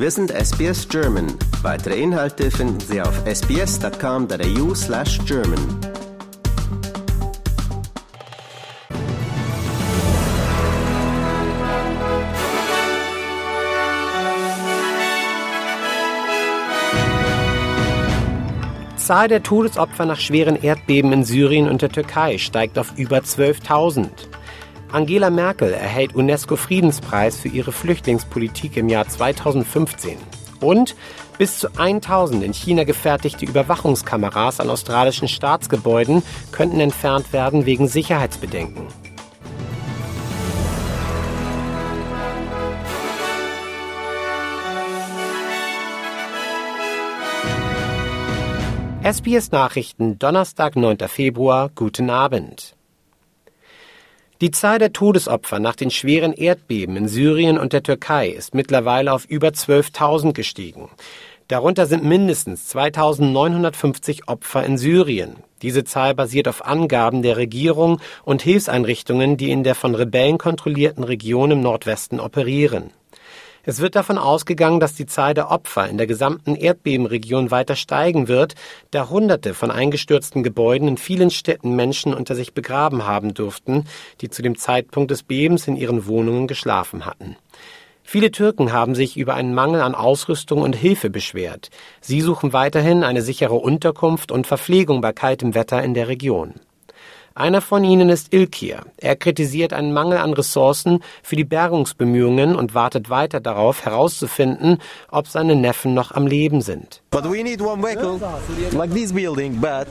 Wir sind SBS German. Weitere Inhalte finden Sie auf sbs.com.au slash German. Zahl der Todesopfer nach schweren Erdbeben in Syrien und der Türkei steigt auf über 12.000. Angela Merkel erhält UNESCO-Friedenspreis für ihre Flüchtlingspolitik im Jahr 2015. Und bis zu 1000 in China gefertigte Überwachungskameras an australischen Staatsgebäuden könnten entfernt werden wegen Sicherheitsbedenken. SBS Nachrichten, Donnerstag, 9. Februar, guten Abend. Die Zahl der Todesopfer nach den schweren Erdbeben in Syrien und der Türkei ist mittlerweile auf über 12.000 gestiegen. Darunter sind mindestens 2.950 Opfer in Syrien. Diese Zahl basiert auf Angaben der Regierung und Hilfseinrichtungen, die in der von Rebellen kontrollierten Region im Nordwesten operieren. Es wird davon ausgegangen, dass die Zahl der Opfer in der gesamten Erdbebenregion weiter steigen wird, da Hunderte von eingestürzten Gebäuden in vielen Städten Menschen unter sich begraben haben durften, die zu dem Zeitpunkt des Bebens in ihren Wohnungen geschlafen hatten. Viele Türken haben sich über einen Mangel an Ausrüstung und Hilfe beschwert. Sie suchen weiterhin eine sichere Unterkunft und Verpflegung bei kaltem Wetter in der Region. Einer von ihnen ist Ilkir. Er kritisiert einen Mangel an Ressourcen für die Bergungsbemühungen und wartet weiter darauf, herauszufinden, ob seine Neffen noch am Leben sind. But we need one vehicle, like this building, but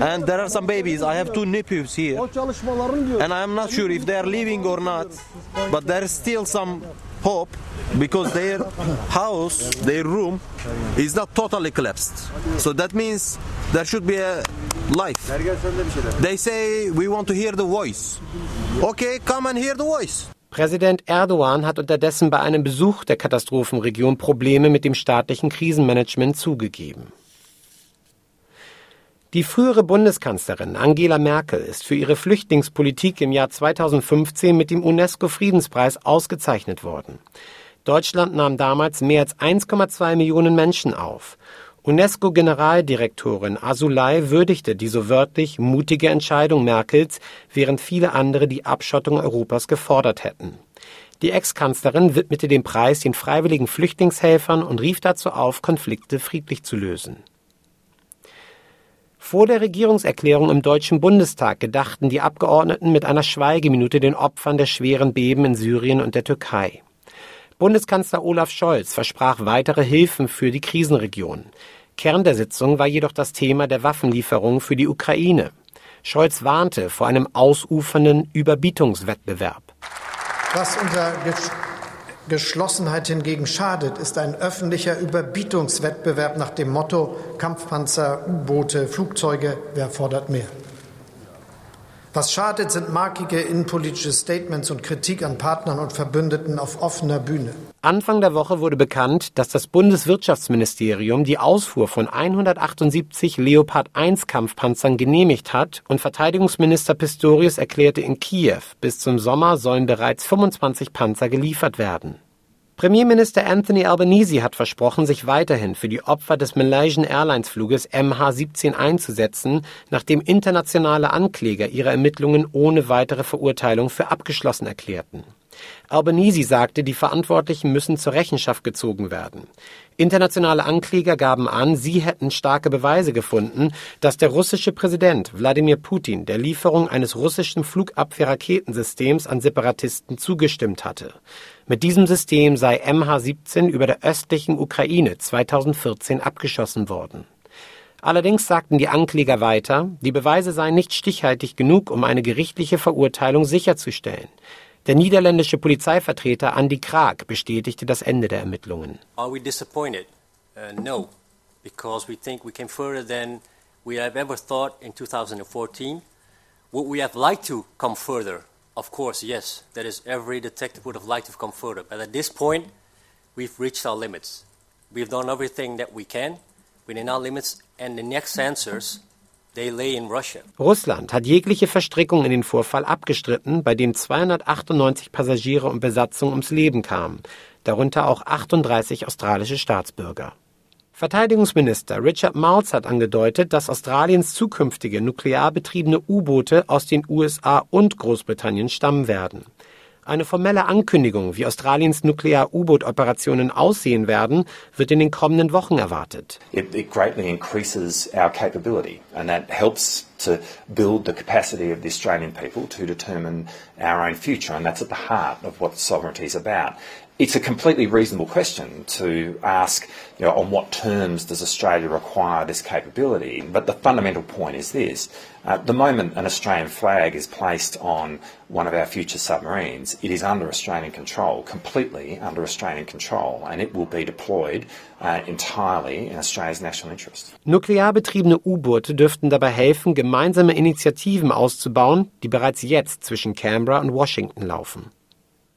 and there are some babies. I have two nephews here, and I am not sure if they are leaving or not. But there is still some hope because their house, their room, is not totally collapsed. So that means there should be a life. They say we want to hear the voice. Okay, come and hear the voice. Präsident Erdogan hat unterdessen bei einem Besuch der Katastrophenregion Probleme mit dem staatlichen Krisenmanagement zugegeben. Die frühere Bundeskanzlerin Angela Merkel ist für ihre Flüchtlingspolitik im Jahr 2015 mit dem UNESCO-Friedenspreis ausgezeichnet worden. Deutschland nahm damals mehr als 1,2 Millionen Menschen auf. UNESCO-Generaldirektorin Asulay würdigte die so wörtlich mutige Entscheidung Merkels, während viele andere die Abschottung Europas gefordert hätten. Die Ex-Kanzlerin widmete den Preis den freiwilligen Flüchtlingshelfern und rief dazu auf, Konflikte friedlich zu lösen. Vor der Regierungserklärung im Deutschen Bundestag gedachten die Abgeordneten mit einer Schweigeminute den Opfern der schweren Beben in Syrien und der Türkei. Bundeskanzler Olaf Scholz versprach weitere Hilfen für die Krisenregion. Kern der Sitzung war jedoch das Thema der Waffenlieferung für die Ukraine. Scholz warnte vor einem ausufernden Überbietungswettbewerb. Was unserer Geschlossenheit hingegen schadet, ist ein öffentlicher Überbietungswettbewerb nach dem Motto Kampfpanzer, U-Boote, Flugzeuge, wer fordert mehr? Was schadet, sind markige innenpolitische Statements und Kritik an Partnern und Verbündeten auf offener Bühne. Anfang der Woche wurde bekannt, dass das Bundeswirtschaftsministerium die Ausfuhr von 178 Leopard 1 Kampfpanzern genehmigt hat und Verteidigungsminister Pistorius erklärte in Kiew, bis zum Sommer sollen bereits 25 Panzer geliefert werden. Premierminister Anthony Albanese hat versprochen, sich weiterhin für die Opfer des Malaysian Airlines Fluges MH17 einzusetzen, nachdem internationale Ankläger ihre Ermittlungen ohne weitere Verurteilung für abgeschlossen erklärten. Albanese sagte, die Verantwortlichen müssen zur Rechenschaft gezogen werden. Internationale Ankläger gaben an, sie hätten starke Beweise gefunden, dass der russische Präsident Wladimir Putin der Lieferung eines russischen Flugabwehrraketensystems an Separatisten zugestimmt hatte. Mit diesem System sei MH17 über der östlichen Ukraine 2014 abgeschossen worden. Allerdings sagten die Ankläger weiter, die Beweise seien nicht stichhaltig genug, um eine gerichtliche Verurteilung sicherzustellen. Der niederländische Polizeivertreter Andy Krag bestätigte das Ende der Ermittlungen. Are we disappointed? Uh, no, because we think we came further than we have ever thought in 2014. Would we have liked to come further? Of course, yes. That is, every detective would have liked to come further. But at this point, we've reached our limits. We've done everything that we can within our limits, and the next answers Russland hat jegliche Verstrickung in den Vorfall abgestritten, bei dem 298 Passagiere und Besatzung ums Leben kamen, darunter auch 38 australische Staatsbürger. Verteidigungsminister Richard Marles hat angedeutet, dass Australiens zukünftige nuklear betriebene U-Boote aus den USA und Großbritannien stammen werden. Eine formelle Ankündigung, wie Australiens Nuklear-U-Boot-Operationen aussehen werden, wird in den kommenden Wochen erwartet. It, it greatly increases our capability and that helps to build the capacity of the Australian people to determine our own future and that's at the heart of what sovereignty is about it's a completely reasonable question to ask, you know, on what terms does Australia require this capability? But the fundamental point is this. Uh, the moment an Australian flag is placed on one of our future submarines, it is under Australian control, completely under Australian control, and it will be deployed uh, entirely in Australia's national interest. Nuklear betriebene U-Boote dürften dabei helfen, gemeinsame Initiativen auszubauen, die bereits jetzt zwischen Canberra und Washington laufen.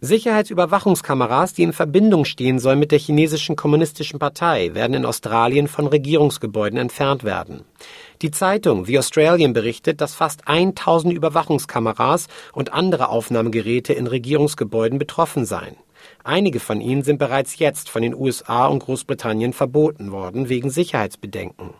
Sicherheitsüberwachungskameras, die in Verbindung stehen sollen mit der chinesischen Kommunistischen Partei, werden in Australien von Regierungsgebäuden entfernt werden. Die Zeitung The Australian berichtet, dass fast 1000 Überwachungskameras und andere Aufnahmegeräte in Regierungsgebäuden betroffen seien. Einige von ihnen sind bereits jetzt von den USA und Großbritannien verboten worden wegen Sicherheitsbedenken.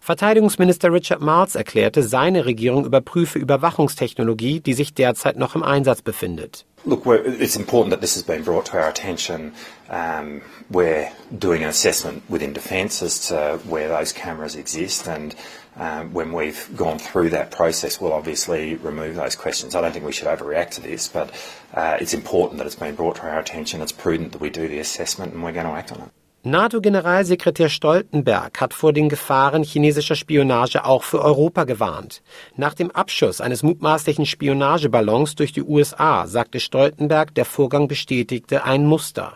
Verteidigungsminister Richard Marles erklärte, seine Regierung überprüfe Überwachungstechnologie, die sich derzeit noch im Einsatz befindet. Look, it's important that this has been brought to our attention. Um, we're doing an assessment within Defence as to where those cameras exist, and um, when we've gone through that process, we'll obviously remove those questions. I don't think we should overreact to this, but uh, it's important that it's been brought to our attention. It's prudent that we do the assessment, and we're going to act on it. NATO-Generalsekretär Stoltenberg hat vor den Gefahren chinesischer Spionage auch für Europa gewarnt. Nach dem Abschuss eines mutmaßlichen Spionageballons durch die USA sagte Stoltenberg, der Vorgang bestätigte ein Muster.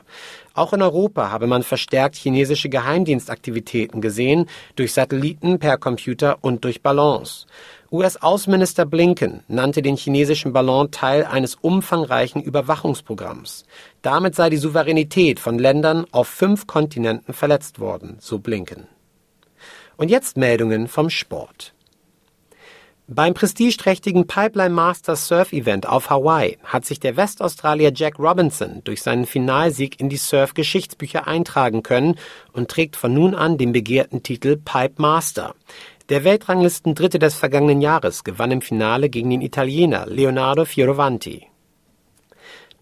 Auch in Europa habe man verstärkt chinesische Geheimdienstaktivitäten gesehen, durch Satelliten, per Computer und durch Ballons. US-Außenminister Blinken nannte den chinesischen Ballon Teil eines umfangreichen Überwachungsprogramms. Damit sei die Souveränität von Ländern auf fünf Kontinenten verletzt worden, so Blinken. Und jetzt Meldungen vom Sport. Beim prestigeträchtigen Pipeline Masters Surf Event auf Hawaii hat sich der Westaustralier Jack Robinson durch seinen Finalsieg in die Surf-Geschichtsbücher eintragen können und trägt von nun an den begehrten Titel Pipe Master. Der Weltranglisten-Dritte des vergangenen Jahres gewann im Finale gegen den Italiener Leonardo Fioravanti.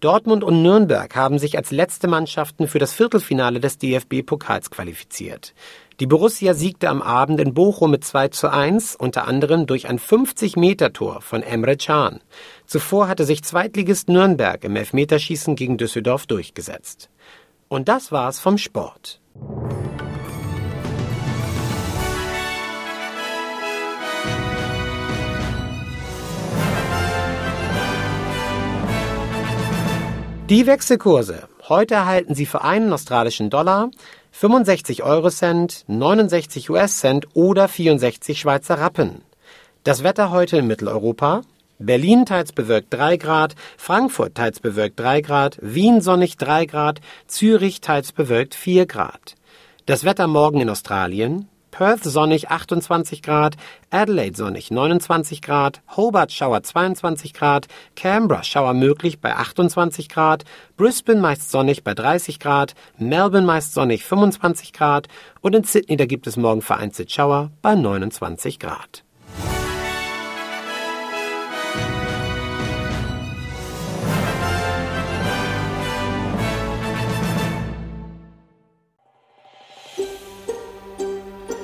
Dortmund und Nürnberg haben sich als letzte Mannschaften für das Viertelfinale des DFB-Pokals qualifiziert. Die Borussia siegte am Abend in Bochum mit 2 zu 1, unter anderem durch ein 50-Meter-Tor von Emre Can. Zuvor hatte sich Zweitligist Nürnberg im Elfmeterschießen gegen Düsseldorf durchgesetzt. Und das war's vom Sport. Die Wechselkurse. Heute erhalten Sie für einen australischen Dollar 65 Euro Cent, 69 US Cent oder 64 Schweizer Rappen. Das Wetter heute in Mitteleuropa. Berlin teils bewölkt 3 Grad, Frankfurt teils bewölkt 3 Grad, Wien sonnig 3 Grad, Zürich teils bewölkt 4 Grad. Das Wetter morgen in Australien. Perth sonnig 28 Grad, Adelaide sonnig 29 Grad, Hobart Schauer 22 Grad, Canberra Schauer möglich bei 28 Grad, Brisbane meist sonnig bei 30 Grad, Melbourne meist sonnig 25 Grad und in Sydney da gibt es morgen vereinzelt Schauer bei 29 Grad.